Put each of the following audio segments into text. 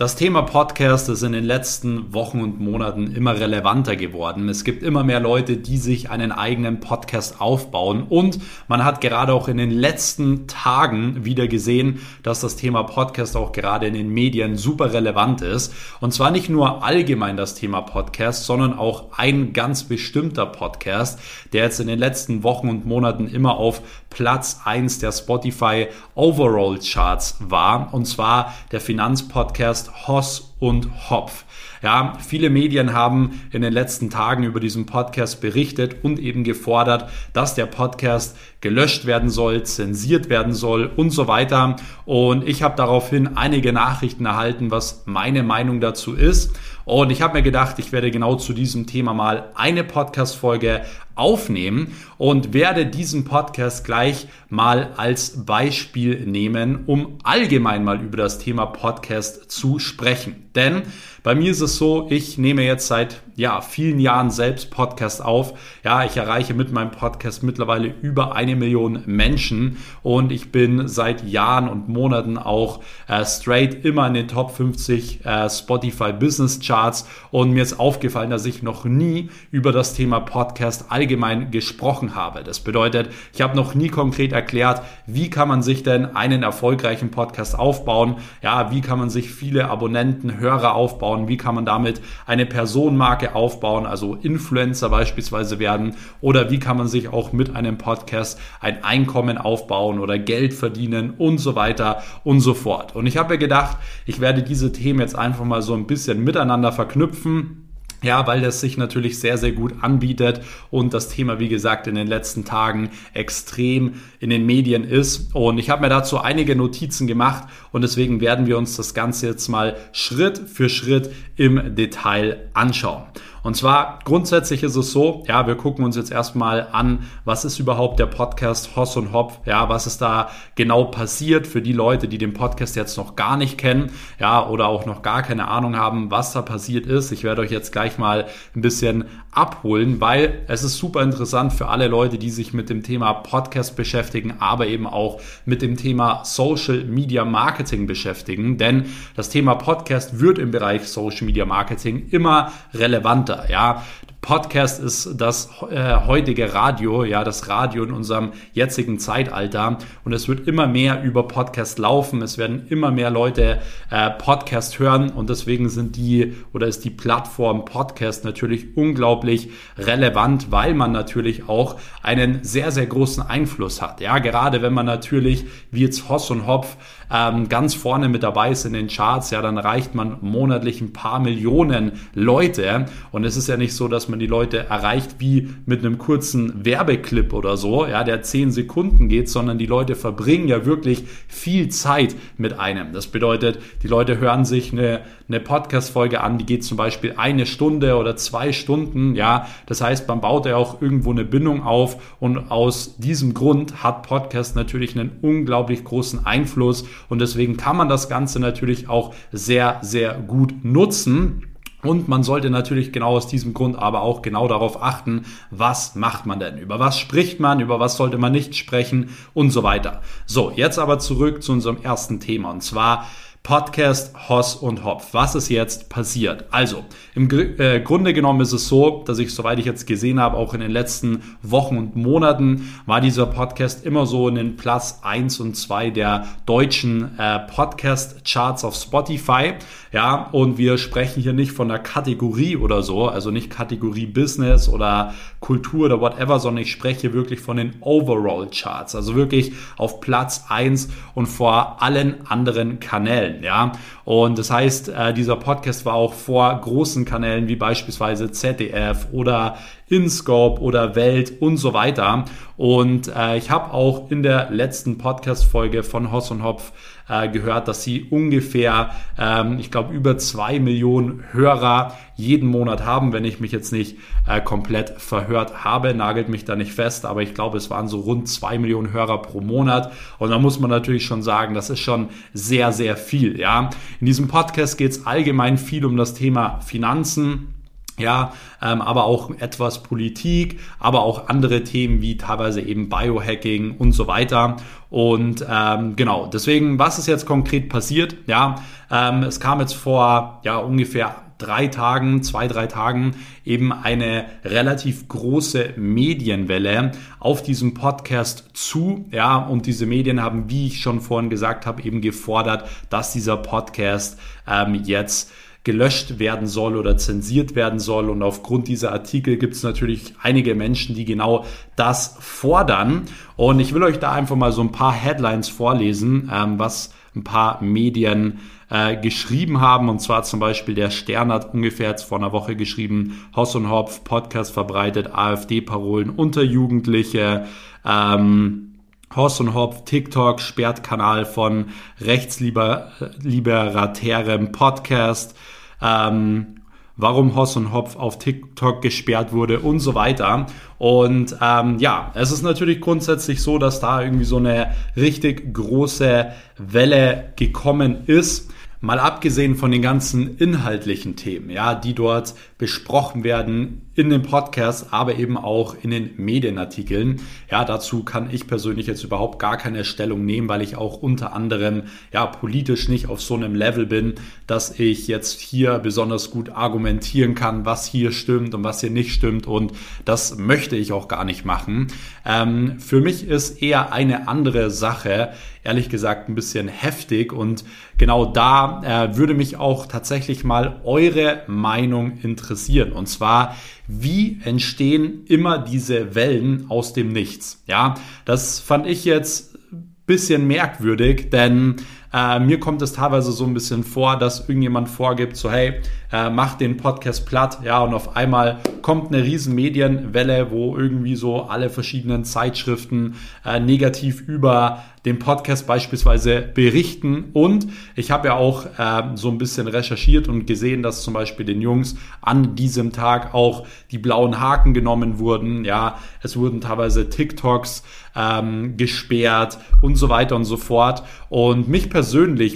Das Thema Podcast ist in den letzten Wochen und Monaten immer relevanter geworden. Es gibt immer mehr Leute, die sich einen eigenen Podcast aufbauen und man hat gerade auch in den letzten Tagen wieder gesehen, dass das Thema Podcast auch gerade in den Medien super relevant ist. Und zwar nicht nur allgemein das Thema Podcast, sondern auch ein ganz bestimmter Podcast, der jetzt in den letzten Wochen und Monaten immer auf Platz eins der Spotify Overall Charts war. Und zwar der Finanzpodcast Hoss und Hopf. Ja, viele Medien haben in den letzten Tagen über diesen Podcast berichtet und eben gefordert, dass der Podcast gelöscht werden soll, zensiert werden soll und so weiter. Und ich habe daraufhin einige Nachrichten erhalten, was meine Meinung dazu ist. Und ich habe mir gedacht, ich werde genau zu diesem Thema mal eine Podcast-Folge aufnehmen und werde diesen Podcast gleich mal als Beispiel nehmen, um allgemein mal über das Thema Podcast zu sprechen. Denn bei mir ist es so, ich nehme jetzt seit ja, vielen Jahren selbst Podcast auf. Ja, ich erreiche mit meinem Podcast mittlerweile über eine Million Menschen und ich bin seit Jahren und Monaten auch äh, straight immer in den Top 50 äh, Spotify Business Charts und mir ist aufgefallen, dass ich noch nie über das Thema Podcast allgemein gesprochen habe. Das bedeutet, ich habe noch nie konkret erklärt, wie kann man sich denn einen erfolgreichen Podcast aufbauen? Ja, wie kann man sich viele Abonnenten, Hörer aufbauen? Wie kann man damit eine Personenmarke aufbauen, also Influencer beispielsweise werden? Oder wie kann man sich auch mit einem Podcast ein Einkommen aufbauen oder Geld verdienen und so weiter und so fort? Und ich habe mir gedacht, ich werde diese Themen jetzt einfach mal so ein bisschen miteinander verknüpfen ja, weil das sich natürlich sehr, sehr gut anbietet und das Thema, wie gesagt, in den letzten Tagen extrem in den Medien ist. Und ich habe mir dazu einige Notizen gemacht und deswegen werden wir uns das Ganze jetzt mal Schritt für Schritt im Detail anschauen. Und zwar grundsätzlich ist es so, ja, wir gucken uns jetzt erstmal an, was ist überhaupt der Podcast Hoss und Hopf, ja, was ist da genau passiert für die Leute, die den Podcast jetzt noch gar nicht kennen, ja, oder auch noch gar keine Ahnung haben, was da passiert ist. Ich werde euch jetzt gleich mal ein bisschen abholen, weil es ist super interessant für alle Leute, die sich mit dem Thema Podcast beschäftigen, aber eben auch mit dem Thema Social Media Marketing beschäftigen, denn das Thema Podcast wird im Bereich Social Media Marketing immer relevanter. Ja, Podcast ist das äh, heutige Radio, ja, das Radio in unserem jetzigen Zeitalter. Und es wird immer mehr über Podcast laufen. Es werden immer mehr Leute äh, Podcast hören. Und deswegen sind die oder ist die Plattform Podcast natürlich unglaublich relevant, weil man natürlich auch einen sehr, sehr großen Einfluss hat. Ja, gerade wenn man natürlich, wie jetzt Hoss und Hopf, ähm, ganz vorne mit dabei ist in den Charts, ja, dann erreicht man monatlich ein paar Millionen Leute. Und es ist ja nicht so, dass man die Leute erreicht wie mit einem kurzen Werbeclip oder so, ja, der zehn Sekunden geht, sondern die Leute verbringen ja wirklich viel Zeit mit einem. Das bedeutet, die Leute hören sich eine, eine Podcast-Folge an, die geht zum Beispiel eine Stunde oder zwei Stunden, ja. Das heißt, man baut ja auch irgendwo eine Bindung auf und aus diesem Grund hat Podcast natürlich einen unglaublich großen Einfluss und deswegen kann man das Ganze natürlich auch sehr, sehr gut nutzen. Und man sollte natürlich genau aus diesem Grund aber auch genau darauf achten, was macht man denn? Über was spricht man? Über was sollte man nicht sprechen? Und so weiter. So, jetzt aber zurück zu unserem ersten Thema. Und zwar Podcast Hoss und Hopf. Was ist jetzt passiert? Also, im äh, Grunde genommen ist es so, dass ich, soweit ich jetzt gesehen habe, auch in den letzten Wochen und Monaten war dieser Podcast immer so in den Platz 1 und 2 der deutschen äh, Podcast-Charts auf Spotify. Ja, und wir sprechen hier nicht von der Kategorie oder so, also nicht Kategorie Business oder Kultur oder whatever, sondern ich spreche wirklich von den Overall Charts, also wirklich auf Platz 1 und vor allen anderen Kanälen, ja. Und das heißt, äh, dieser Podcast war auch vor großen Kanälen wie beispielsweise ZDF oder InScope oder Welt und so weiter. Und äh, ich habe auch in der letzten Podcast-Folge von Hoss und Hopf äh, gehört, dass sie ungefähr, ähm, ich glaube, über zwei Millionen Hörer jeden Monat haben, wenn ich mich jetzt nicht äh, komplett verhört habe, nagelt mich da nicht fest, aber ich glaube, es waren so rund zwei Millionen Hörer pro Monat. Und da muss man natürlich schon sagen, das ist schon sehr, sehr viel. Ja, in diesem Podcast geht es allgemein viel um das Thema Finanzen ja, ähm, aber auch etwas Politik, aber auch andere Themen wie teilweise eben Biohacking und so weiter. Und ähm, genau, deswegen, was ist jetzt konkret passiert? Ja, ähm, es kam jetzt vor ja ungefähr drei Tagen, zwei, drei Tagen eben eine relativ große Medienwelle auf diesem Podcast zu. Ja, und diese Medien haben, wie ich schon vorhin gesagt habe, eben gefordert, dass dieser Podcast ähm, jetzt gelöscht werden soll oder zensiert werden soll. Und aufgrund dieser Artikel gibt es natürlich einige Menschen, die genau das fordern. Und ich will euch da einfach mal so ein paar Headlines vorlesen, ähm, was ein paar Medien äh, geschrieben haben. Und zwar zum Beispiel der Stern hat ungefähr jetzt vor einer Woche geschrieben, Hoss und Hopf, Podcast verbreitet, AfD-Parolen unter Jugendliche. Ähm, Horst und Hopf, TikTok sperrt Kanal von rechtslibertärem Podcast ähm, warum Hoss und Hopf auf TikTok gesperrt wurde und so weiter. Und ähm, ja, es ist natürlich grundsätzlich so, dass da irgendwie so eine richtig große Welle gekommen ist. Mal abgesehen von den ganzen inhaltlichen Themen, ja, die dort besprochen werden in dem Podcast, aber eben auch in den Medienartikeln. Ja, dazu kann ich persönlich jetzt überhaupt gar keine Stellung nehmen, weil ich auch unter anderem ja politisch nicht auf so einem Level bin, dass ich jetzt hier besonders gut argumentieren kann, was hier stimmt und was hier nicht stimmt. Und das möchte ich auch gar nicht machen. Ähm, für mich ist eher eine andere Sache, ehrlich gesagt, ein bisschen heftig. Und genau da äh, würde mich auch tatsächlich mal eure Meinung interessieren. Und zwar, wie entstehen immer diese Wellen aus dem Nichts? Ja, das fand ich jetzt bisschen merkwürdig, denn äh, mir kommt es teilweise so ein bisschen vor, dass irgendjemand vorgibt, so hey, äh, mach den Podcast platt, ja, und auf einmal kommt eine riesen Medienwelle, wo irgendwie so alle verschiedenen Zeitschriften äh, negativ über den Podcast beispielsweise berichten. Und ich habe ja auch äh, so ein bisschen recherchiert und gesehen, dass zum Beispiel den Jungs an diesem Tag auch die blauen Haken genommen wurden. Ja, es wurden teilweise TikToks ähm, gesperrt und so weiter und so fort. Und mich persönlich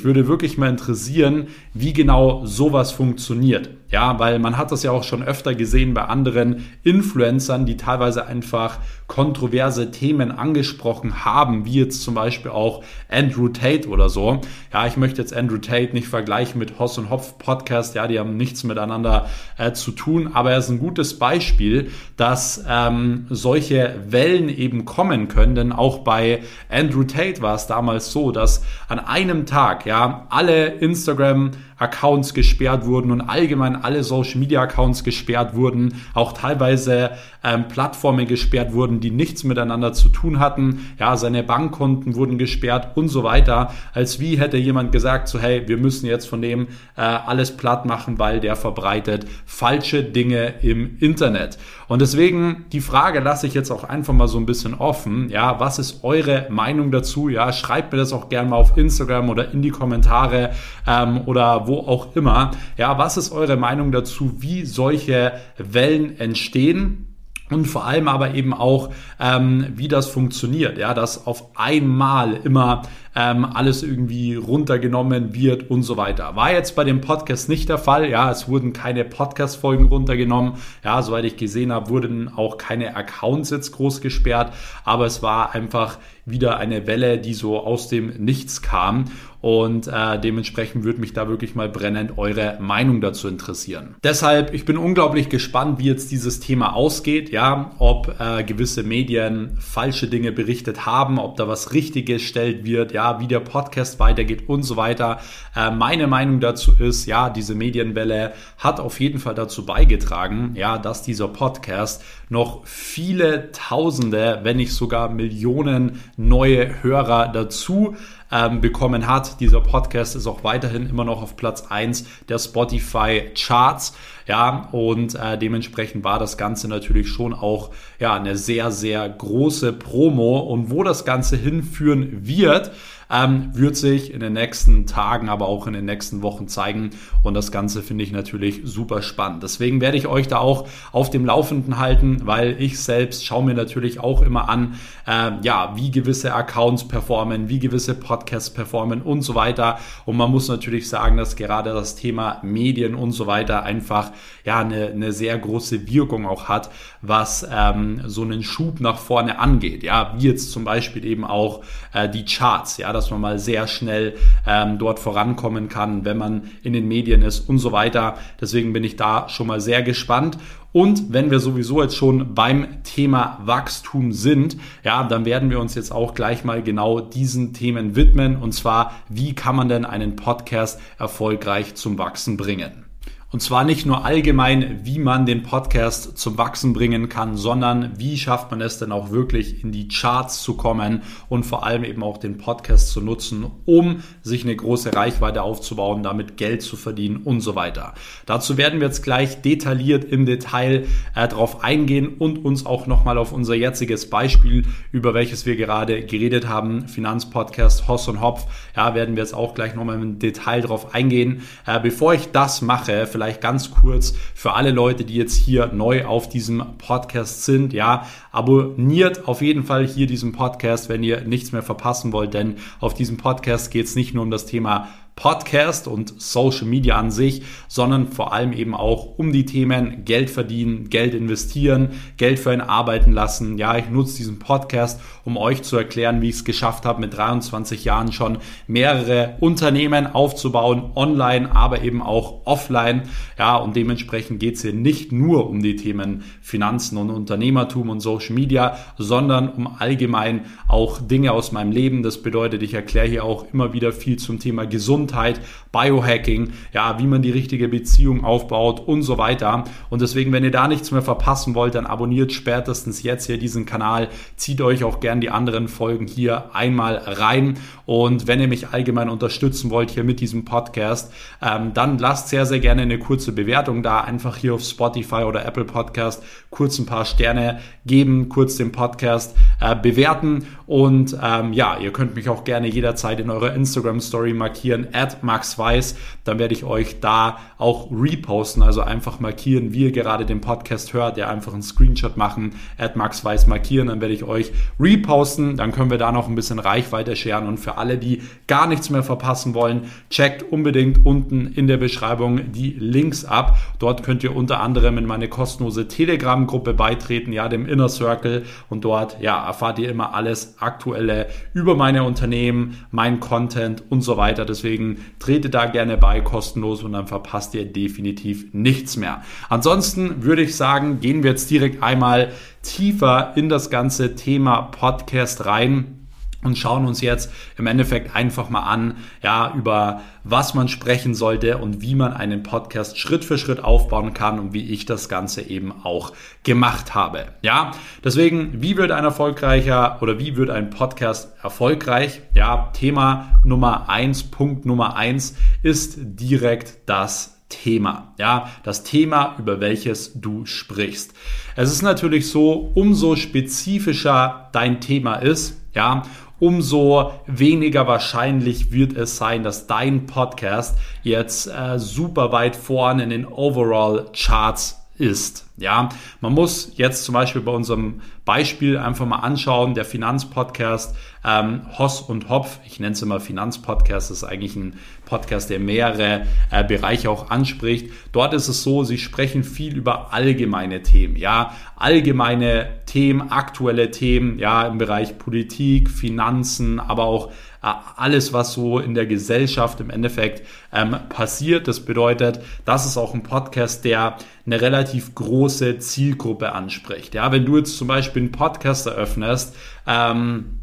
würde wirklich mal interessieren, wie genau sowas funktioniert. Ja, weil man hat das ja auch schon öfter gesehen bei anderen Influencern, die teilweise einfach kontroverse Themen angesprochen haben, wie jetzt zum Beispiel auch Andrew Tate oder so. Ja, ich möchte jetzt Andrew Tate nicht vergleichen mit Hoss und Hopf Podcast, ja, die haben nichts miteinander äh, zu tun, aber er ist ein gutes Beispiel, dass ähm, solche Wellen eben kommen können, denn auch bei Andrew Tate war es damals so, dass an einem Tag, ja, alle Instagram Accounts gesperrt wurden und allgemein alle Social Media Accounts gesperrt wurden, auch teilweise ähm, Plattformen gesperrt wurden, die nichts miteinander zu tun hatten. Ja, seine Bankkonten wurden gesperrt und so weiter. Als wie hätte jemand gesagt, so hey, wir müssen jetzt von dem äh, alles platt machen, weil der verbreitet falsche Dinge im Internet. Und deswegen die Frage lasse ich jetzt auch einfach mal so ein bisschen offen. Ja, was ist eure Meinung dazu? Ja, schreibt mir das auch gerne mal auf Instagram oder in die Kommentare ähm, oder wo auch immer. Ja, was ist eure Meinung dazu, wie solche Wellen entstehen? Und vor allem aber eben auch, ähm, wie das funktioniert, ja, dass auf einmal immer ähm, alles irgendwie runtergenommen wird und so weiter. War jetzt bei dem Podcast nicht der Fall, ja, es wurden keine Podcast-Folgen runtergenommen, ja, soweit ich gesehen habe, wurden auch keine Accounts jetzt groß gesperrt, aber es war einfach wieder eine Welle, die so aus dem Nichts kam. Und äh, dementsprechend würde mich da wirklich mal brennend eure Meinung dazu interessieren. Deshalb, ich bin unglaublich gespannt, wie jetzt dieses Thema ausgeht. Ja, ob äh, gewisse Medien falsche Dinge berichtet haben, ob da was richtig gestellt wird, ja, wie der Podcast weitergeht und so weiter. Äh, meine Meinung dazu ist, ja, diese Medienwelle hat auf jeden Fall dazu beigetragen, ja, dass dieser Podcast noch viele Tausende, wenn nicht sogar Millionen neue Hörer dazu ähm, bekommen hat. Dieser Podcast ist auch weiterhin immer noch auf Platz 1 der Spotify Charts. Ja, und äh, dementsprechend war das Ganze natürlich schon auch ja, eine sehr, sehr große Promo. Und wo das Ganze hinführen wird, ähm, wird sich in den nächsten Tagen, aber auch in den nächsten Wochen zeigen. Und das Ganze finde ich natürlich super spannend. Deswegen werde ich euch da auch auf dem Laufenden halten, weil ich selbst schaue mir natürlich auch immer an, äh, ja, wie gewisse Accounts performen, wie gewisse Podcasts performen und so weiter. Und man muss natürlich sagen, dass gerade das Thema Medien und so weiter einfach ja eine, eine sehr große Wirkung auch hat, was ähm, so einen Schub nach vorne angeht. Ja, wie jetzt zum Beispiel eben auch äh, die Charts, ja, dass man mal sehr schnell ähm, dort vorankommen kann, wenn man in den Medien ist und so weiter. Deswegen bin ich da schon mal sehr gespannt. Und wenn wir sowieso jetzt schon beim Thema Wachstum sind, ja, dann werden wir uns jetzt auch gleich mal genau diesen Themen widmen. Und zwar, wie kann man denn einen Podcast erfolgreich zum Wachsen bringen? Und zwar nicht nur allgemein, wie man den Podcast zum Wachsen bringen kann, sondern wie schafft man es denn auch wirklich in die Charts zu kommen und vor allem eben auch den Podcast zu nutzen, um sich eine große Reichweite aufzubauen, damit Geld zu verdienen und so weiter. Dazu werden wir jetzt gleich detailliert im Detail äh, drauf eingehen und uns auch nochmal auf unser jetziges Beispiel, über welches wir gerade geredet haben, Finanzpodcast Hoss und Hopf, ja, werden wir jetzt auch gleich nochmal im Detail drauf eingehen. Äh, bevor ich das mache, vielleicht ganz kurz für alle Leute, die jetzt hier neu auf diesem Podcast sind. Ja, abonniert auf jeden Fall hier diesen Podcast, wenn ihr nichts mehr verpassen wollt, denn auf diesem Podcast geht es nicht nur um das Thema Podcast und Social Media an sich, sondern vor allem eben auch um die Themen Geld verdienen, Geld investieren, Geld für einen arbeiten lassen. Ja, ich nutze diesen Podcast, um euch zu erklären, wie ich es geschafft habe, mit 23 Jahren schon mehrere Unternehmen aufzubauen, online, aber eben auch offline. Ja, und dementsprechend geht es hier nicht nur um die Themen Finanzen und Unternehmertum und Social Media, sondern um allgemein auch Dinge aus meinem Leben. Das bedeutet, ich erkläre hier auch immer wieder viel zum Thema Gesundheit Gesundheit, Biohacking, ja, wie man die richtige Beziehung aufbaut und so weiter. Und deswegen, wenn ihr da nichts mehr verpassen wollt, dann abonniert spätestens jetzt hier diesen Kanal, zieht euch auch gern die anderen Folgen hier einmal rein. Und wenn ihr mich allgemein unterstützen wollt hier mit diesem Podcast, ähm, dann lasst sehr, sehr gerne eine kurze Bewertung da. Einfach hier auf Spotify oder Apple Podcast kurz ein paar Sterne geben, kurz den Podcast äh, bewerten. Und ähm, ja, ihr könnt mich auch gerne jederzeit in eurer Instagram Story markieren at Max Weiß, dann werde ich euch da auch reposten, also einfach markieren, wie ihr gerade den Podcast hört, ja einfach einen Screenshot machen, at Max Weiß markieren, dann werde ich euch reposten, dann können wir da noch ein bisschen Reichweite scheren und für alle, die gar nichts mehr verpassen wollen, checkt unbedingt unten in der Beschreibung die Links ab. Dort könnt ihr unter anderem in meine kostenlose Telegram-Gruppe beitreten, ja, dem Inner Circle und dort, ja, erfahrt ihr immer alles Aktuelle über meine Unternehmen, mein Content und so weiter. Deswegen Deswegen trete da gerne bei, kostenlos und dann verpasst ihr definitiv nichts mehr. Ansonsten würde ich sagen, gehen wir jetzt direkt einmal tiefer in das ganze Thema Podcast rein und schauen uns jetzt im Endeffekt einfach mal an, ja, über was man sprechen sollte und wie man einen Podcast Schritt für Schritt aufbauen kann und wie ich das Ganze eben auch gemacht habe. Ja, deswegen, wie wird ein erfolgreicher oder wie wird ein Podcast erfolgreich? Ja, Thema Nummer eins, Punkt Nummer eins ist direkt das Thema. Ja, das Thema, über welches du sprichst. Es ist natürlich so, umso spezifischer dein Thema ist, ja, umso weniger wahrscheinlich wird es sein, dass dein Podcast jetzt äh, super weit vorne in den Overall Charts ist. Ja, man muss jetzt zum Beispiel bei unserem Beispiel einfach mal anschauen, der Finanzpodcast ähm, Hoss und Hopf, ich nenne es immer Finanzpodcast, das ist eigentlich ein Podcast, der mehrere äh, Bereiche auch anspricht. Dort ist es so, sie sprechen viel über allgemeine Themen, ja, allgemeine Themen, aktuelle Themen, ja, im Bereich Politik, Finanzen, aber auch alles, was so in der Gesellschaft im Endeffekt ähm, passiert. Das bedeutet, das ist auch ein Podcast, der eine relativ große Zielgruppe anspricht. Ja, wenn du jetzt zum Beispiel einen Podcast eröffnest, ähm,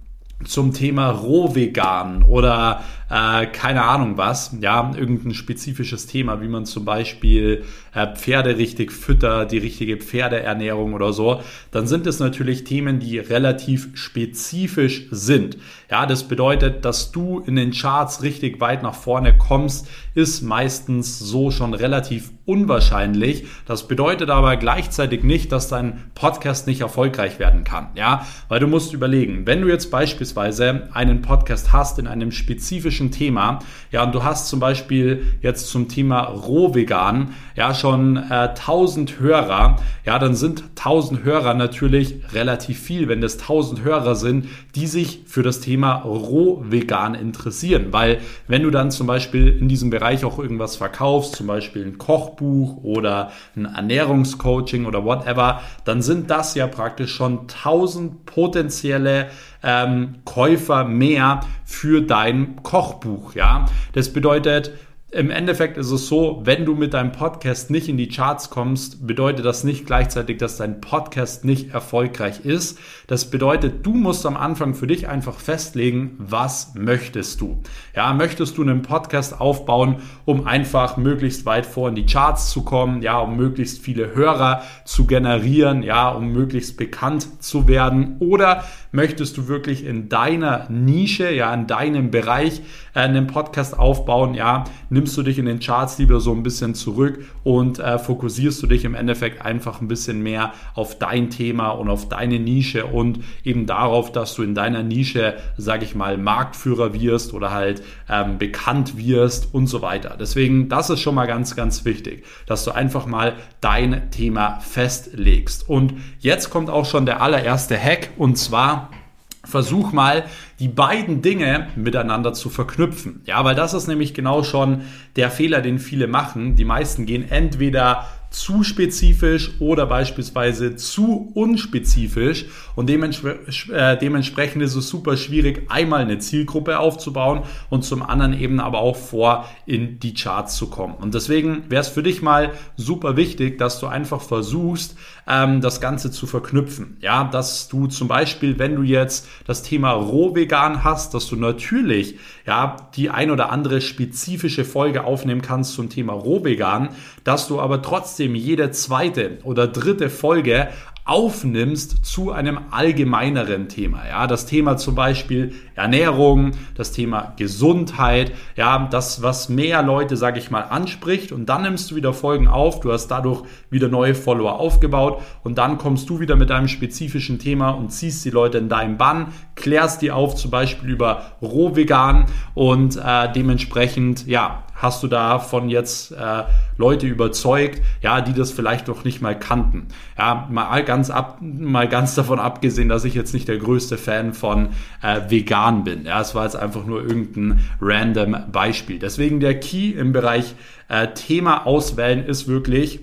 zum Thema Rohvegan oder äh, keine Ahnung was, ja, irgendein spezifisches Thema, wie man zum Beispiel äh, Pferde richtig füttert, die richtige Pferdeernährung oder so, dann sind es natürlich Themen, die relativ spezifisch sind. Ja, das bedeutet, dass du in den Charts richtig weit nach vorne kommst, ist meistens so schon relativ unwahrscheinlich. Das bedeutet aber gleichzeitig nicht, dass dein Podcast nicht erfolgreich werden kann. Ja, weil du musst überlegen, wenn du jetzt beispielsweise einen Podcast hast in einem spezifischen Thema, ja, und du hast zum Beispiel jetzt zum Thema Rohvegan, ja, schon äh, 1000 Hörer, ja, dann sind 1000 Hörer natürlich relativ viel, wenn das 1000 Hörer sind, die sich für das Thema Rohvegan interessieren, weil wenn du dann zum Beispiel in diesem Bereich auch irgendwas verkaufst, zum Beispiel ein Kochbuch oder ein Ernährungscoaching oder whatever, dann sind das ja praktisch schon 1000 potenzielle ähm, Käufer mehr für dein Kochbuch, ja. Das bedeutet, im Endeffekt ist es so, wenn du mit deinem Podcast nicht in die Charts kommst, bedeutet das nicht gleichzeitig, dass dein Podcast nicht erfolgreich ist. Das bedeutet, du musst am Anfang für dich einfach festlegen, was möchtest du. Ja, möchtest du einen Podcast aufbauen, um einfach möglichst weit vor in die Charts zu kommen, ja, um möglichst viele Hörer zu generieren, ja, um möglichst bekannt zu werden oder möchtest du wirklich in deiner Nische, ja, in deinem Bereich äh, einen Podcast aufbauen, ja, nimmst du dich in den Charts lieber so ein bisschen zurück und äh, fokussierst du dich im Endeffekt einfach ein bisschen mehr auf dein Thema und auf deine Nische und eben darauf, dass du in deiner Nische, sage ich mal, Marktführer wirst oder halt ähm, bekannt wirst und so weiter. Deswegen, das ist schon mal ganz, ganz wichtig, dass du einfach mal dein Thema festlegst. Und jetzt kommt auch schon der allererste Hack und zwar versuch mal die beiden Dinge miteinander zu verknüpfen. Ja, weil das ist nämlich genau schon der Fehler, den viele machen. Die meisten gehen entweder zu spezifisch oder beispielsweise zu unspezifisch und dementspre äh, dementsprechend ist es super schwierig, einmal eine Zielgruppe aufzubauen und zum anderen eben aber auch vor in die Charts zu kommen. Und deswegen wäre es für dich mal super wichtig, dass du einfach versuchst, ähm, das Ganze zu verknüpfen. Ja, dass du zum Beispiel, wenn du jetzt das Thema Rohvegan hast, dass du natürlich ja die ein oder andere spezifische Folge aufnehmen kannst zum Thema Rohvegan, dass du aber trotzdem jede zweite oder dritte Folge aufnimmst zu einem allgemeineren Thema. Ja, das Thema zum Beispiel Ernährung, das Thema Gesundheit, ja, das, was mehr Leute, sage ich mal, anspricht. Und dann nimmst du wieder Folgen auf, du hast dadurch wieder neue Follower aufgebaut. Und dann kommst du wieder mit einem spezifischen Thema und ziehst die Leute in deinem Bann, klärst die auf, zum Beispiel über Rohvegan und äh, dementsprechend, ja, hast du davon jetzt äh, Leute überzeugt, ja, die das vielleicht noch nicht mal kannten. Ja, mal ganz ab, mal ganz davon abgesehen, dass ich jetzt nicht der größte Fan von äh, vegan bin. Ja, es war jetzt einfach nur irgendein random Beispiel. Deswegen der Key im Bereich äh, Thema auswählen ist wirklich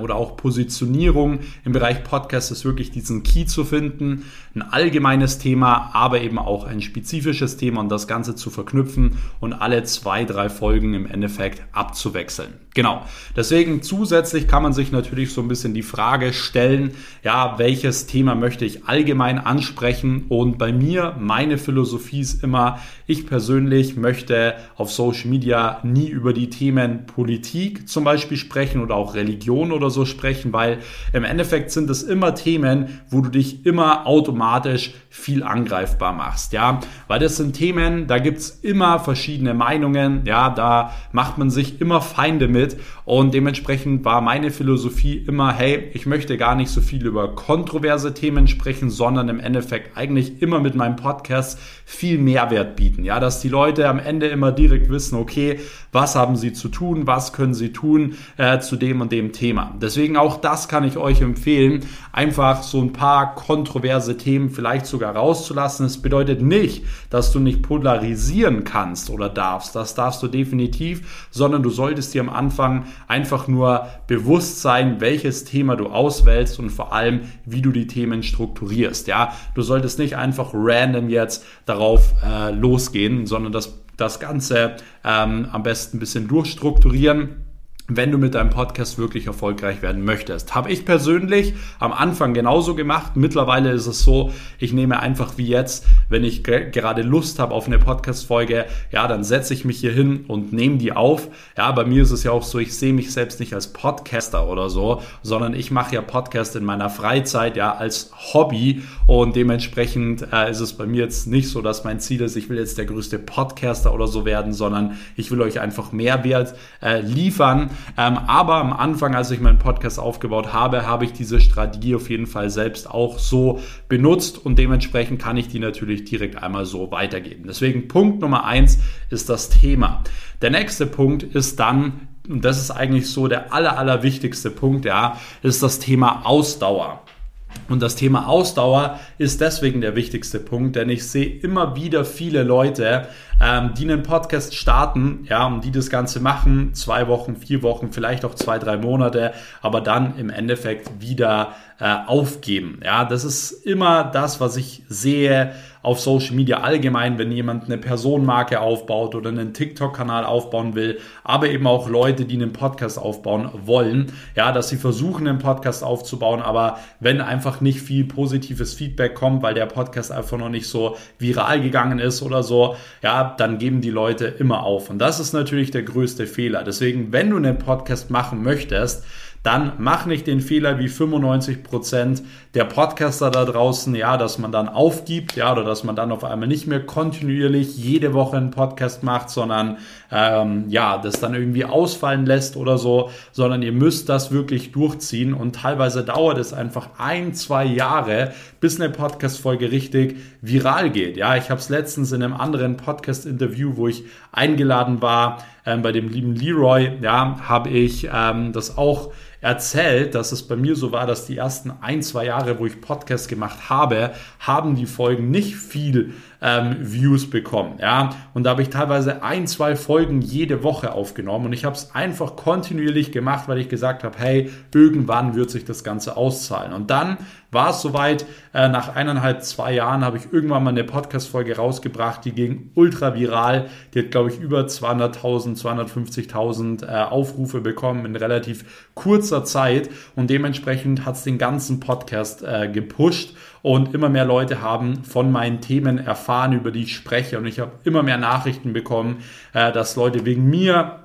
oder auch Positionierung im Bereich Podcast ist wirklich diesen Key zu finden, ein allgemeines Thema, aber eben auch ein spezifisches Thema und das Ganze zu verknüpfen und alle zwei, drei Folgen im Endeffekt abzuwechseln. Genau. Deswegen zusätzlich kann man sich natürlich so ein bisschen die Frage stellen, ja, welches Thema möchte ich allgemein ansprechen? Und bei mir, meine Philosophie ist immer, ich persönlich möchte auf Social Media nie über die Themen Politik zum Beispiel sprechen oder auch Religion oder so sprechen, weil im Endeffekt sind es immer Themen, wo du dich immer automatisch viel angreifbar machst, ja, weil das sind Themen, da gibt's immer verschiedene Meinungen, ja, da macht man sich immer Feinde mit. Und dementsprechend war meine Philosophie immer, hey, ich möchte gar nicht so viel über kontroverse Themen sprechen, sondern im Endeffekt eigentlich immer mit meinem Podcast viel Mehrwert bieten. Ja, dass die Leute am Ende immer direkt wissen, okay, was haben sie zu tun, was können sie tun äh, zu dem und dem Thema. Deswegen auch das kann ich euch empfehlen, einfach so ein paar kontroverse Themen vielleicht sogar rauszulassen. Es bedeutet nicht, dass du nicht polarisieren kannst oder darfst. Das darfst du definitiv, sondern du solltest dir am Anfang einfach nur bewusst sein, welches Thema du auswählst und vor allem, wie du die Themen strukturierst. Ja, du solltest nicht einfach random jetzt darauf äh, losgehen, sondern das, das Ganze ähm, am besten ein bisschen durchstrukturieren wenn du mit deinem Podcast wirklich erfolgreich werden möchtest. Habe ich persönlich am Anfang genauso gemacht. Mittlerweile ist es so, ich nehme einfach wie jetzt, wenn ich gerade Lust habe auf eine Podcast-Folge, ja, dann setze ich mich hier hin und nehme die auf. Ja, bei mir ist es ja auch so, ich sehe mich selbst nicht als Podcaster oder so, sondern ich mache ja Podcast in meiner Freizeit, ja, als Hobby und dementsprechend äh, ist es bei mir jetzt nicht so, dass mein Ziel ist, ich will jetzt der größte Podcaster oder so werden, sondern ich will euch einfach Mehrwert äh, liefern ähm, aber am Anfang, als ich meinen Podcast aufgebaut habe, habe ich diese Strategie auf jeden Fall selbst auch so benutzt und dementsprechend kann ich die natürlich direkt einmal so weitergeben. Deswegen Punkt Nummer eins ist das Thema. Der nächste Punkt ist dann, und das ist eigentlich so der aller, aller wichtigste Punkt, ja, ist das Thema Ausdauer. Und das Thema Ausdauer ist deswegen der wichtigste Punkt, denn ich sehe immer wieder viele Leute, ähm, die einen Podcast starten, ja, und die das Ganze machen, zwei Wochen, vier Wochen, vielleicht auch zwei, drei Monate, aber dann im Endeffekt wieder äh, aufgeben. Ja, das ist immer das, was ich sehe auf Social Media allgemein, wenn jemand eine Personenmarke aufbaut oder einen TikTok-Kanal aufbauen will, aber eben auch Leute, die einen Podcast aufbauen wollen, ja, dass sie versuchen, einen Podcast aufzubauen, aber wenn einfach nicht viel positives Feedback kommt, weil der Podcast einfach noch nicht so viral gegangen ist oder so, ja, dann geben die Leute immer auf. Und das ist natürlich der größte Fehler. Deswegen, wenn du einen Podcast machen möchtest, dann mach nicht den Fehler wie 95 Prozent der Podcaster da draußen, ja, dass man dann aufgibt, ja, oder dass man dann auf einmal nicht mehr kontinuierlich jede Woche einen Podcast macht, sondern ähm, ja, das dann irgendwie ausfallen lässt oder so, sondern ihr müsst das wirklich durchziehen und teilweise dauert es einfach ein, zwei Jahre, bis eine Podcast-Folge richtig viral geht. Ja, ich habe es letztens in einem anderen Podcast-Interview, wo ich eingeladen war, ähm, bei dem lieben Leroy, ja, habe ich ähm, das auch erzählt, dass es bei mir so war, dass die ersten ein, zwei Jahre, wo ich Podcast gemacht habe, haben die Folgen nicht viel ähm, Views bekommen. Ja? Und da habe ich teilweise ein, zwei Folgen jede Woche aufgenommen und ich habe es einfach kontinuierlich gemacht, weil ich gesagt habe, hey, irgendwann wird sich das Ganze auszahlen. Und dann war es soweit, äh, nach eineinhalb, zwei Jahren habe ich irgendwann mal eine Podcast-Folge rausgebracht, die ging ultra viral. Die hat, glaube ich, über 200.000, 250.000 äh, Aufrufe bekommen in relativ kurzer Zeit und dementsprechend hat es den ganzen Podcast äh, gepusht und immer mehr Leute haben von meinen Themen erfahren, über die ich spreche und ich habe immer mehr Nachrichten bekommen, äh, dass Leute wegen mir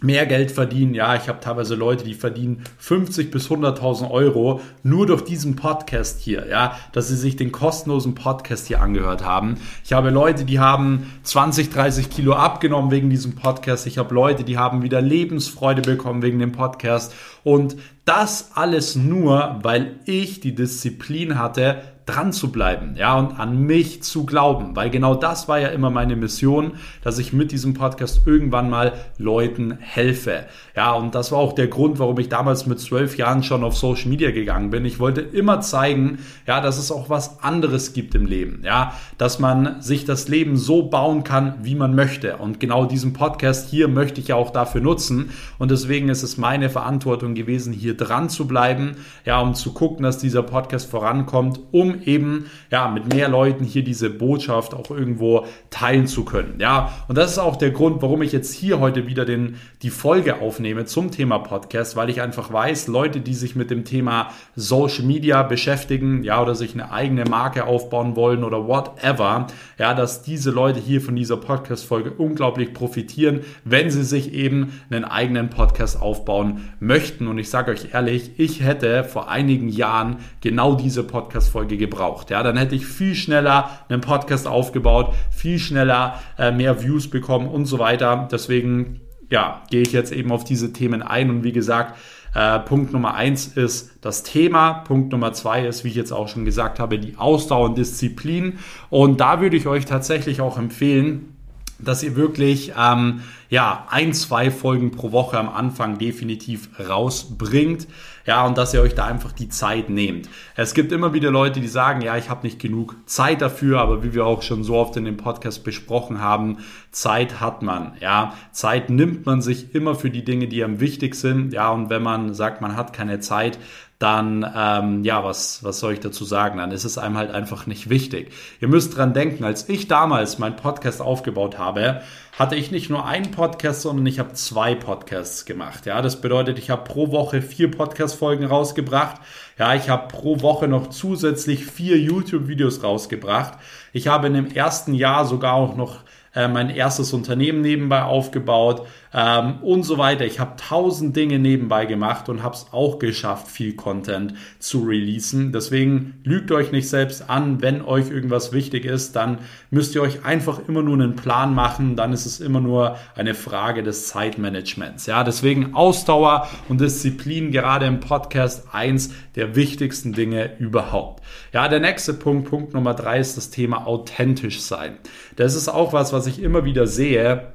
mehr Geld verdienen. Ja, ich habe teilweise Leute, die verdienen 50 bis 100.000 Euro nur durch diesen Podcast hier. Ja, dass sie sich den kostenlosen Podcast hier angehört haben. Ich habe Leute, die haben 20, 30 Kilo abgenommen wegen diesem Podcast. Ich habe Leute, die haben wieder Lebensfreude bekommen wegen dem Podcast. Und das alles nur, weil ich die Disziplin hatte, dran zu bleiben, ja, und an mich zu glauben, weil genau das war ja immer meine Mission, dass ich mit diesem Podcast irgendwann mal Leuten helfe. Ja, und das war auch der Grund, warum ich damals mit zwölf Jahren schon auf Social Media gegangen bin. Ich wollte immer zeigen, ja, dass es auch was anderes gibt im Leben, ja, dass man sich das Leben so bauen kann, wie man möchte. Und genau diesen Podcast hier möchte ich ja auch dafür nutzen. Und deswegen ist es meine Verantwortung gewesen, hier dran zu bleiben, ja, um zu gucken, dass dieser Podcast vorankommt, um eben ja mit mehr Leuten hier diese Botschaft auch irgendwo teilen zu können. Ja, und das ist auch der Grund, warum ich jetzt hier heute wieder den, die Folge aufnehme zum Thema Podcast, weil ich einfach weiß, Leute, die sich mit dem Thema Social Media beschäftigen, ja, oder sich eine eigene Marke aufbauen wollen oder whatever, ja, dass diese Leute hier von dieser Podcast-Folge unglaublich profitieren, wenn sie sich eben einen eigenen Podcast aufbauen möchten. Und ich sage euch ehrlich, ich hätte vor einigen Jahren genau diese Podcast-Folge gebraucht. Ja, dann hätte ich viel schneller einen Podcast aufgebaut, viel schneller äh, mehr Views bekommen und so weiter. Deswegen ja, gehe ich jetzt eben auf diese Themen ein und wie gesagt, äh, Punkt Nummer eins ist das Thema. Punkt Nummer zwei ist, wie ich jetzt auch schon gesagt habe, die Ausdauer und Disziplin. Und da würde ich euch tatsächlich auch empfehlen, dass ihr wirklich ähm, ja ein, zwei Folgen pro Woche am Anfang definitiv rausbringt. Ja, und dass ihr euch da einfach die Zeit nehmt. Es gibt immer wieder Leute, die sagen, ja, ich habe nicht genug Zeit dafür, aber wie wir auch schon so oft in dem Podcast besprochen haben, Zeit hat man. Ja, Zeit nimmt man sich immer für die Dinge, die am wichtig sind. Ja, und wenn man sagt, man hat keine Zeit, dann, ähm, ja, was, was soll ich dazu sagen? Dann ist es einem halt einfach nicht wichtig. Ihr müsst dran denken, als ich damals meinen Podcast aufgebaut habe, hatte ich nicht nur einen Podcast, sondern ich habe zwei Podcasts gemacht. Ja, das bedeutet, ich habe pro Woche vier Podcast-Folgen rausgebracht. Ja, ich habe pro Woche noch zusätzlich vier YouTube-Videos rausgebracht. Ich habe in dem ersten Jahr sogar auch noch äh, mein erstes Unternehmen nebenbei aufgebaut ähm, und so weiter. Ich habe tausend Dinge nebenbei gemacht und habe es auch geschafft, viel Content zu releasen. Deswegen lügt euch nicht selbst an, wenn euch irgendwas wichtig ist, dann müsst ihr euch einfach immer nur einen Plan machen. Dann ist es immer nur eine Frage des Zeitmanagements. Ja, deswegen Ausdauer und Disziplin gerade im Podcast eins der wichtigsten Dinge überhaupt. Ja, der nächste Punkt, Punkt Nummer drei ist das Thema authentisch sein. Das ist auch was, was ich immer wieder sehe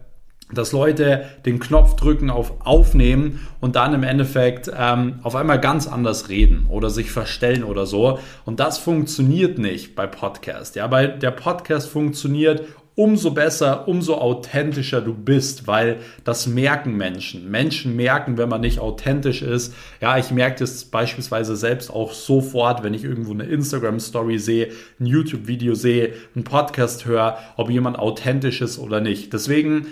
dass Leute den Knopf drücken auf Aufnehmen und dann im Endeffekt ähm, auf einmal ganz anders reden oder sich verstellen oder so. Und das funktioniert nicht bei Podcast. Ja, weil der Podcast funktioniert umso besser, umso authentischer du bist, weil das merken Menschen. Menschen merken, wenn man nicht authentisch ist. Ja, ich merke das beispielsweise selbst auch sofort, wenn ich irgendwo eine Instagram-Story sehe, ein YouTube-Video sehe, einen Podcast höre, ob jemand authentisch ist oder nicht. Deswegen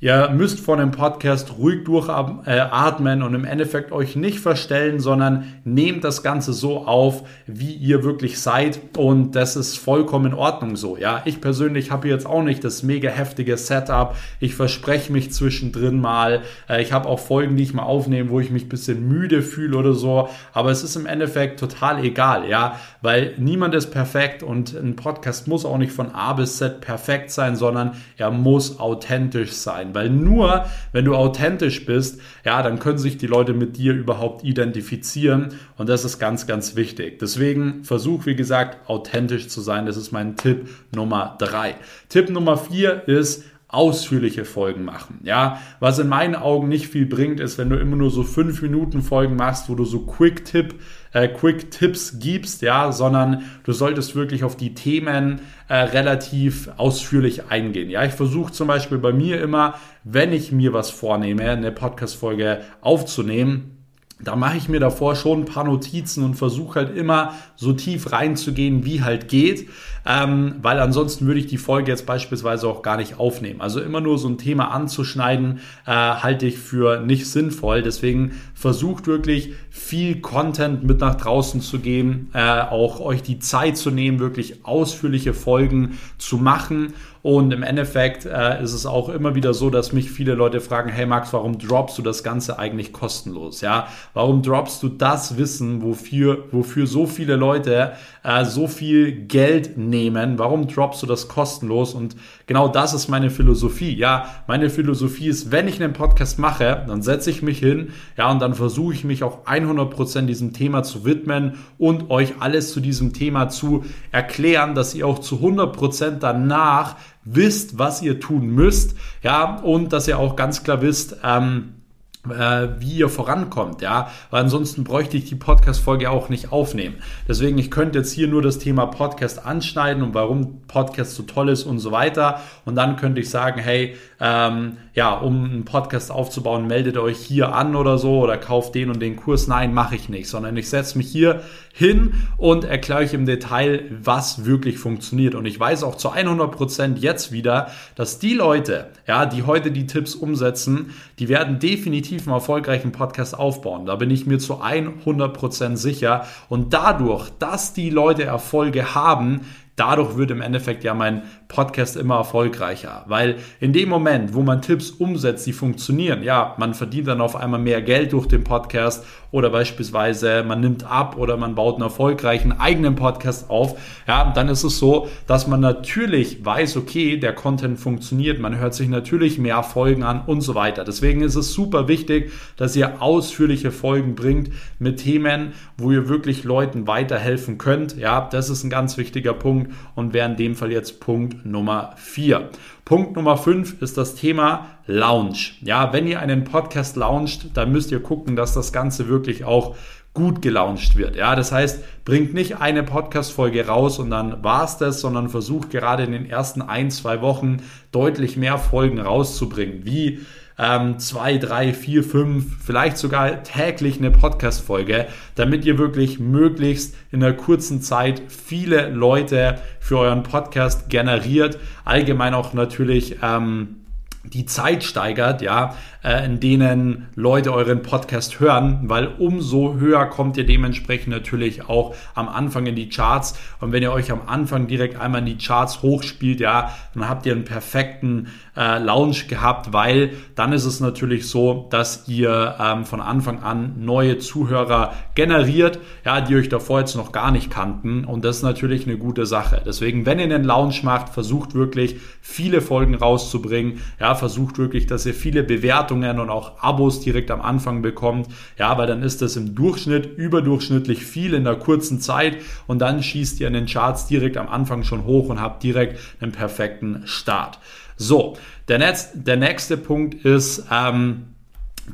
Ihr müsst vor dem Podcast ruhig durchatmen und im Endeffekt euch nicht verstellen, sondern nehmt das Ganze so auf, wie ihr wirklich seid und das ist vollkommen in Ordnung so. Ja, ich persönlich habe jetzt auch nicht das mega heftige Setup. Ich verspreche mich zwischendrin mal. Äh, ich habe auch Folgen, die ich mal aufnehme, wo ich mich ein bisschen müde fühle oder so. Aber es ist im Endeffekt total egal, ja, weil niemand ist perfekt und ein Podcast muss auch nicht von A bis Z perfekt sein, sondern er muss authentisch sein weil nur wenn du authentisch bist, ja, dann können sich die Leute mit dir überhaupt identifizieren und das ist ganz, ganz wichtig. Deswegen versuch, wie gesagt, authentisch zu sein. Das ist mein Tipp Nummer drei. Tipp Nummer vier ist, ausführliche Folgen machen. Ja, was in meinen Augen nicht viel bringt, ist, wenn du immer nur so fünf Minuten Folgen machst, wo du so Quick-Tipp, äh, Quick-Tipps gibst, ja, sondern du solltest wirklich auf die Themen äh, relativ ausführlich eingehen. Ja, ich versuche zum Beispiel bei mir immer, wenn ich mir was vornehme, eine Podcast-Folge aufzunehmen, da mache ich mir davor schon ein paar Notizen und versuche halt immer so tief reinzugehen, wie halt geht, ähm, weil ansonsten würde ich die Folge jetzt beispielsweise auch gar nicht aufnehmen. Also immer nur so ein Thema anzuschneiden, äh, halte ich für nicht sinnvoll. Deswegen versucht wirklich viel Content mit nach draußen zu geben, äh, auch euch die Zeit zu nehmen, wirklich ausführliche Folgen zu machen und im Endeffekt äh, ist es auch immer wieder so, dass mich viele Leute fragen, hey Max, warum droppst du das Ganze eigentlich kostenlos? Ja, warum droppst du das Wissen, wofür, wofür so viele Leute äh, so viel Geld nehmen? Warum droppst du das kostenlos? Und genau das ist meine Philosophie. Ja, meine Philosophie ist, wenn ich einen Podcast mache, dann setze ich mich hin, ja, und dann versuche ich mich auch 100% diesem Thema zu widmen und euch alles zu diesem Thema zu erklären, dass ihr auch zu 100% danach wisst, was ihr tun müsst, ja, und dass ihr auch ganz klar wisst, ähm, äh, wie ihr vorankommt, ja, weil ansonsten bräuchte ich die Podcast-Folge auch nicht aufnehmen. Deswegen, ich könnte jetzt hier nur das Thema Podcast anschneiden und warum Podcast so toll ist und so weiter. Und dann könnte ich sagen, hey, ähm, ja, um einen Podcast aufzubauen, meldet euch hier an oder so oder kauft den und den Kurs. Nein, mache ich nicht, sondern ich setze mich hier hin und erkläre euch im Detail, was wirklich funktioniert. Und ich weiß auch zu 100 Prozent jetzt wieder, dass die Leute, ja, die heute die Tipps umsetzen, die werden definitiv einen erfolgreichen Podcast aufbauen. Da bin ich mir zu 100 Prozent sicher. Und dadurch, dass die Leute Erfolge haben, dadurch wird im Endeffekt ja mein Podcast immer erfolgreicher, weil in dem Moment, wo man Tipps umsetzt, die funktionieren, ja, man verdient dann auf einmal mehr Geld durch den Podcast oder beispielsweise man nimmt ab oder man baut einen erfolgreichen eigenen Podcast auf, ja, dann ist es so, dass man natürlich weiß, okay, der Content funktioniert, man hört sich natürlich mehr Folgen an und so weiter. Deswegen ist es super wichtig, dass ihr ausführliche Folgen bringt mit Themen, wo ihr wirklich Leuten weiterhelfen könnt. Ja, das ist ein ganz wichtiger Punkt und wäre in dem Fall jetzt Punkt Nummer 4. Punkt Nummer 5 ist das Thema Launch. Ja, wenn ihr einen Podcast launcht, dann müsst ihr gucken, dass das Ganze wirklich auch gut gelauncht wird. Ja, das heißt, bringt nicht eine Podcast-Folge raus und dann war's das, sondern versucht gerade in den ersten ein, zwei Wochen deutlich mehr Folgen rauszubringen. Wie ähm, zwei, drei, vier, fünf, vielleicht sogar täglich eine Podcast-Folge, damit ihr wirklich möglichst in einer kurzen Zeit viele Leute für euren Podcast generiert. Allgemein auch natürlich ähm, die Zeit steigert, ja, äh, in denen Leute euren Podcast hören, weil umso höher kommt ihr dementsprechend natürlich auch am Anfang in die Charts. Und wenn ihr euch am Anfang direkt einmal in die Charts hochspielt, ja, dann habt ihr einen perfekten äh, Launch gehabt, weil dann ist es natürlich so, dass ihr ähm, von Anfang an neue Zuhörer generiert, ja, die euch davor jetzt noch gar nicht kannten. Und das ist natürlich eine gute Sache. Deswegen, wenn ihr einen Launch macht, versucht wirklich viele Folgen rauszubringen. Ja, versucht wirklich, dass ihr viele Bewertungen und auch Abos direkt am Anfang bekommt. Ja, weil dann ist das im Durchschnitt überdurchschnittlich viel in der kurzen Zeit und dann schießt ihr in den Charts direkt am Anfang schon hoch und habt direkt einen perfekten Start. So, der, Netz, der nächste Punkt ist, ähm,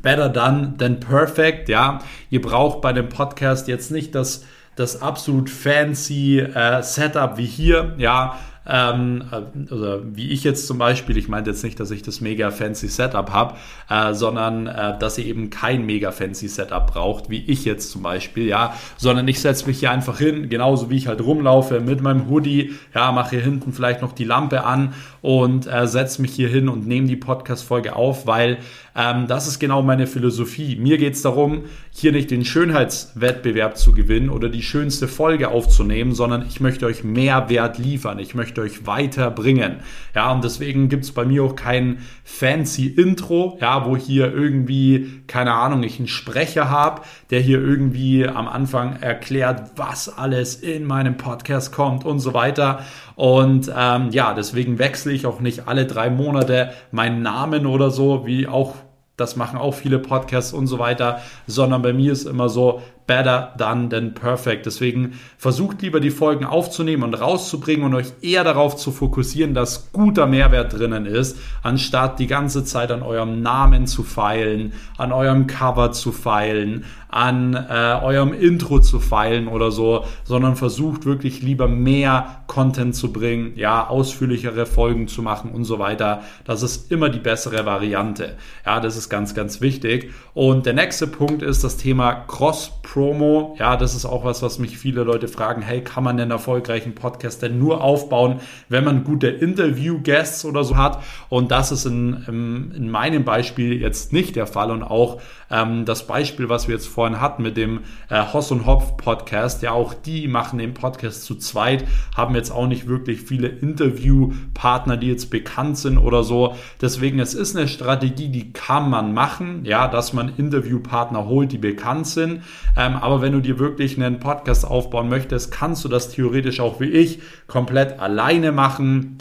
better done than perfect. Ja, ihr braucht bei dem Podcast jetzt nicht das, das absolut fancy äh, Setup wie hier. Ja, ähm, also wie ich jetzt zum Beispiel, ich meinte jetzt nicht, dass ich das mega fancy Setup habe, äh, sondern äh, dass ihr eben kein mega fancy Setup braucht, wie ich jetzt zum Beispiel, ja, sondern ich setze mich hier einfach hin, genauso wie ich halt rumlaufe mit meinem Hoodie, ja, mache hier hinten vielleicht noch die Lampe an und äh, setze mich hier hin und nehme die Podcast-Folge auf, weil ähm, das ist genau meine Philosophie. Mir geht es darum, hier nicht den Schönheitswettbewerb zu gewinnen oder die schönste Folge aufzunehmen, sondern ich möchte euch mehr Wert liefern. Ich möchte euch weiterbringen. Ja, und deswegen gibt es bei mir auch kein fancy Intro, ja, wo hier irgendwie, keine Ahnung, ich einen Sprecher habe, der hier irgendwie am Anfang erklärt, was alles in meinem Podcast kommt und so weiter. Und ähm, ja, deswegen wechsle ich auch nicht alle drei Monate meinen Namen oder so, wie auch das machen auch viele Podcasts und so weiter, sondern bei mir ist immer so, better done than perfect. Deswegen versucht lieber die Folgen aufzunehmen und rauszubringen und euch eher darauf zu fokussieren, dass guter Mehrwert drinnen ist, anstatt die ganze Zeit an eurem Namen zu feilen, an eurem Cover zu feilen, an äh, eurem Intro zu feilen oder so, sondern versucht wirklich lieber mehr Content zu bringen, ja, ausführlichere Folgen zu machen und so weiter. Das ist immer die bessere Variante. Ja, das ist ganz, ganz wichtig. Und der nächste Punkt ist das Thema Cross-Pro Promo, ja, das ist auch was, was mich viele Leute fragen, hey, kann man einen erfolgreichen Podcast denn nur aufbauen, wenn man gute Interview-Guests oder so hat? Und das ist in, in, in meinem Beispiel jetzt nicht der Fall und auch ähm, das Beispiel, was wir jetzt vorhin hatten mit dem äh, Hoss und Hopf Podcast, ja, auch die machen den Podcast zu zweit, haben jetzt auch nicht wirklich viele Interviewpartner, die jetzt bekannt sind oder so. Deswegen, es ist eine Strategie, die kann man machen, ja, dass man Interviewpartner holt, die bekannt sind. Ähm, aber wenn du dir wirklich einen Podcast aufbauen möchtest, kannst du das theoretisch auch wie ich komplett alleine machen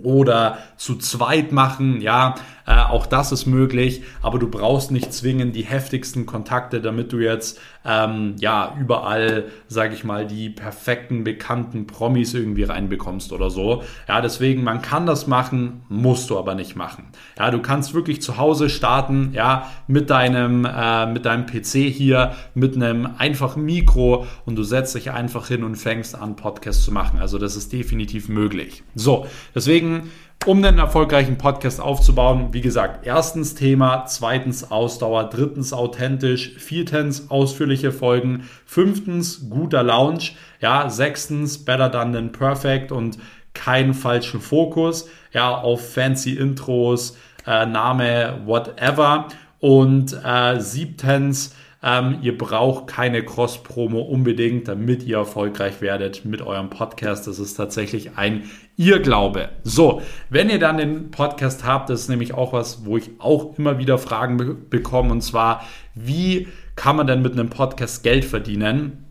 oder zu zweit machen, ja, äh, auch das ist möglich, aber du brauchst nicht zwingend die heftigsten Kontakte, damit du jetzt ähm, ja überall, sage ich mal, die perfekten bekannten Promis irgendwie reinbekommst oder so. Ja, deswegen man kann das machen, musst du aber nicht machen. Ja, du kannst wirklich zu Hause starten, ja, mit deinem äh, mit deinem PC hier, mit einem einfachen Mikro und du setzt dich einfach hin und fängst an Podcast zu machen. Also das ist definitiv möglich. So, deswegen um einen erfolgreichen Podcast aufzubauen, wie gesagt, erstens Thema, zweitens Ausdauer, drittens authentisch, viertens ausführliche Folgen, fünftens guter Lounge, ja, sechstens better done than perfect und keinen falschen Fokus, ja, auf fancy Intros, äh, Name, whatever und äh, siebtens ähm, ihr braucht keine Cross-Promo unbedingt, damit ihr erfolgreich werdet mit eurem Podcast. Das ist tatsächlich ein Irrglaube. So, wenn ihr dann den Podcast habt, das ist nämlich auch was, wo ich auch immer wieder Fragen be bekomme, und zwar, wie kann man denn mit einem Podcast Geld verdienen?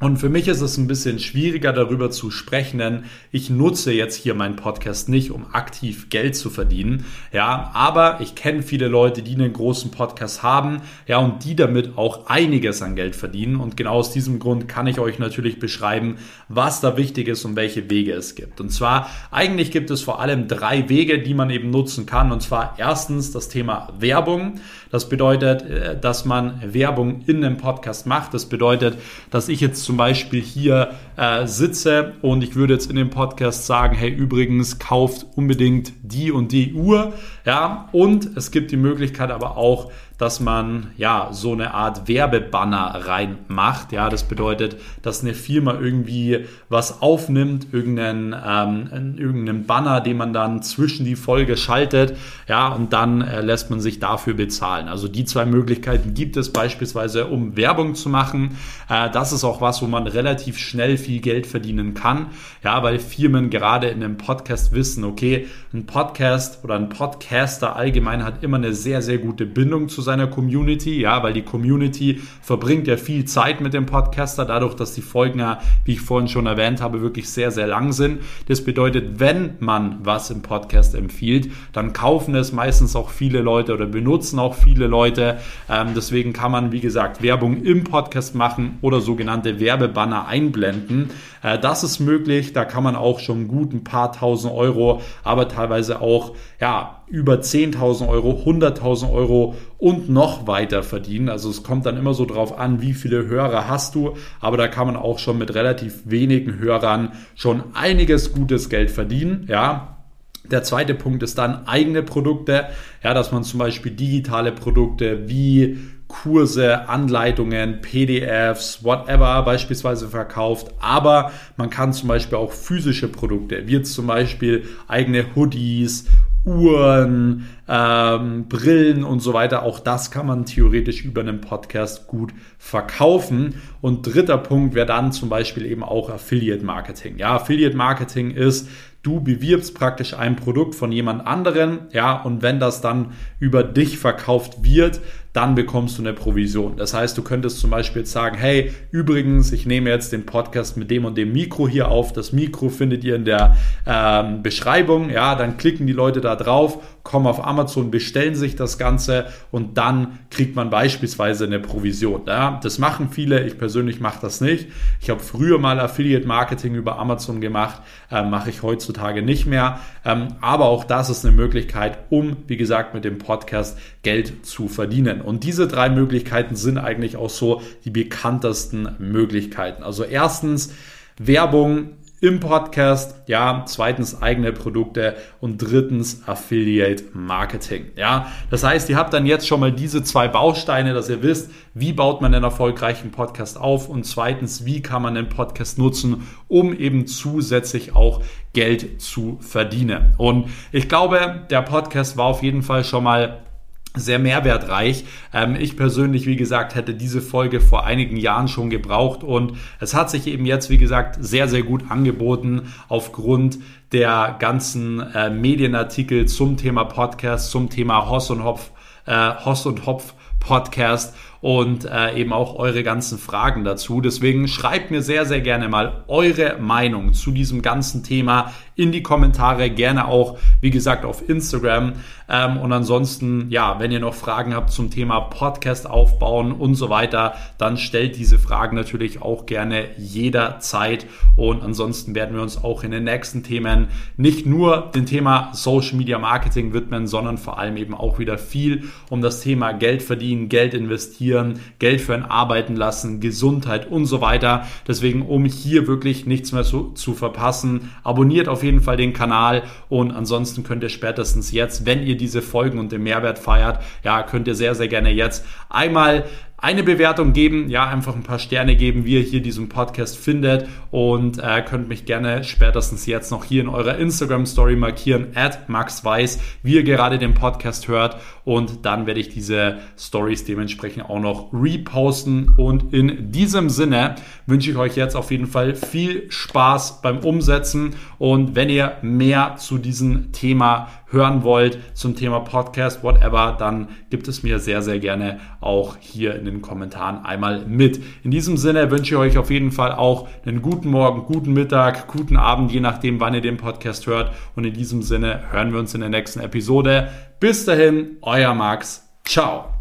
Und für mich ist es ein bisschen schwieriger darüber zu sprechen, denn ich nutze jetzt hier meinen Podcast nicht, um aktiv Geld zu verdienen. Ja, aber ich kenne viele Leute, die einen großen Podcast haben, ja, und die damit auch einiges an Geld verdienen. Und genau aus diesem Grund kann ich euch natürlich beschreiben, was da wichtig ist und welche Wege es gibt. Und zwar, eigentlich gibt es vor allem drei Wege, die man eben nutzen kann. Und zwar erstens das Thema Werbung. Das bedeutet, äh, dass man Werbung in einem Podcast macht. Das bedeutet, dass ich jetzt zum Beispiel hier äh, sitze und ich würde jetzt in dem Podcast sagen, hey, übrigens, kauft unbedingt die und die Uhr. Ja, und es gibt die Möglichkeit aber auch, dass man ja so eine Art Werbebanner reinmacht. Ja, das bedeutet, dass eine Firma irgendwie was aufnimmt, irgendeinen, ähm, irgendeinen Banner, den man dann zwischen die Folge schaltet, ja, und dann äh, lässt man sich dafür bezahlen. Also die zwei Möglichkeiten gibt es beispielsweise, um Werbung zu machen. Äh, das ist auch was, wo man relativ schnell viel Geld verdienen kann, ja, weil Firmen gerade in einem Podcast wissen, okay, ein Podcast oder ein Podcaster allgemein hat immer eine sehr, sehr gute Bindung zu seiner Community, ja, weil die Community verbringt ja viel Zeit mit dem Podcaster, dadurch, dass die Folgen ja, wie ich vorhin schon erwähnt habe, wirklich sehr, sehr lang sind. Das bedeutet, wenn man was im Podcast empfiehlt, dann kaufen es meistens auch viele Leute oder benutzen auch viele Leute. Ähm, deswegen kann man, wie gesagt, Werbung im Podcast machen oder sogenannte Werbebanner einblenden. Äh, das ist möglich, da kann man auch schon gut ein paar tausend Euro, aber teilweise auch ja, über 10.000 Euro, 100.000 Euro und noch weiter verdienen. Also es kommt dann immer so drauf an, wie viele Hörer hast du, aber da kann man auch schon mit relativ wenigen Hörern schon einiges gutes Geld verdienen, ja. Der zweite Punkt ist dann eigene Produkte, ja, dass man zum Beispiel digitale Produkte wie Kurse, Anleitungen, PDFs, whatever beispielsweise verkauft. Aber man kann zum Beispiel auch physische Produkte, wie zum Beispiel eigene Hoodies, Uhren, ähm, Brillen und so weiter. Auch das kann man theoretisch über einen Podcast gut verkaufen. Und dritter Punkt wäre dann zum Beispiel eben auch Affiliate Marketing. Ja, Affiliate Marketing ist, du bewirbst praktisch ein Produkt von jemand anderen, ja, und wenn das dann über dich verkauft wird, dann bekommst du eine Provision. Das heißt, du könntest zum Beispiel sagen, hey, übrigens, ich nehme jetzt den Podcast mit dem und dem Mikro hier auf. Das Mikro findet ihr in der ähm, Beschreibung. Ja, dann klicken die Leute da drauf, kommen auf Amazon, bestellen sich das Ganze und dann kriegt man beispielsweise eine Provision. Ja, das machen viele. Ich persönlich mache das nicht. Ich habe früher mal Affiliate Marketing über Amazon gemacht, äh, mache ich heutzutage nicht mehr. Ähm, aber auch das ist eine Möglichkeit, um, wie gesagt, mit dem Podcast Geld zu verdienen. Und diese drei Möglichkeiten sind eigentlich auch so die bekanntesten Möglichkeiten. Also erstens Werbung im Podcast, ja, zweitens eigene Produkte und drittens Affiliate Marketing, ja. Das heißt, ihr habt dann jetzt schon mal diese zwei Bausteine, dass ihr wisst, wie baut man einen erfolgreichen Podcast auf und zweitens, wie kann man den Podcast nutzen, um eben zusätzlich auch Geld zu verdienen. Und ich glaube, der Podcast war auf jeden Fall schon mal sehr mehrwertreich. Ähm, ich persönlich, wie gesagt, hätte diese Folge vor einigen Jahren schon gebraucht und es hat sich eben jetzt, wie gesagt, sehr, sehr gut angeboten aufgrund der ganzen äh, Medienartikel zum Thema Podcast, zum Thema Hoss und Hopf, äh, Hoss und Hopf Podcast und äh, eben auch eure ganzen Fragen dazu. Deswegen schreibt mir sehr, sehr gerne mal eure Meinung zu diesem ganzen Thema in die Kommentare, gerne auch, wie gesagt, auf Instagram. Ähm, und ansonsten, ja, wenn ihr noch Fragen habt zum Thema Podcast aufbauen und so weiter, dann stellt diese Fragen natürlich auch gerne jederzeit. Und ansonsten werden wir uns auch in den nächsten Themen nicht nur dem Thema Social Media Marketing widmen, sondern vor allem eben auch wieder viel um das Thema Geld verdienen, Geld investieren Geld für ein Arbeiten lassen, Gesundheit und so weiter. Deswegen, um hier wirklich nichts mehr zu, zu verpassen, abonniert auf jeden Fall den Kanal. Und ansonsten könnt ihr spätestens jetzt, wenn ihr diese Folgen und den Mehrwert feiert, ja, könnt ihr sehr, sehr gerne jetzt einmal eine Bewertung geben, ja, einfach ein paar Sterne geben, wie ihr hier diesen Podcast findet. Und äh, könnt mich gerne spätestens jetzt noch hier in eurer Instagram Story markieren, at Max Weiß, wie ihr gerade den Podcast hört. Und dann werde ich diese Stories dementsprechend auch noch reposten. Und in diesem Sinne wünsche ich euch jetzt auf jeden Fall viel Spaß beim Umsetzen. Und wenn ihr mehr zu diesem Thema hören wollt zum Thema Podcast, whatever, dann gibt es mir sehr, sehr gerne auch hier in den Kommentaren einmal mit. In diesem Sinne wünsche ich euch auf jeden Fall auch einen guten Morgen, guten Mittag, guten Abend, je nachdem, wann ihr den Podcast hört. Und in diesem Sinne hören wir uns in der nächsten Episode. Bis dahin, euer Max. Ciao.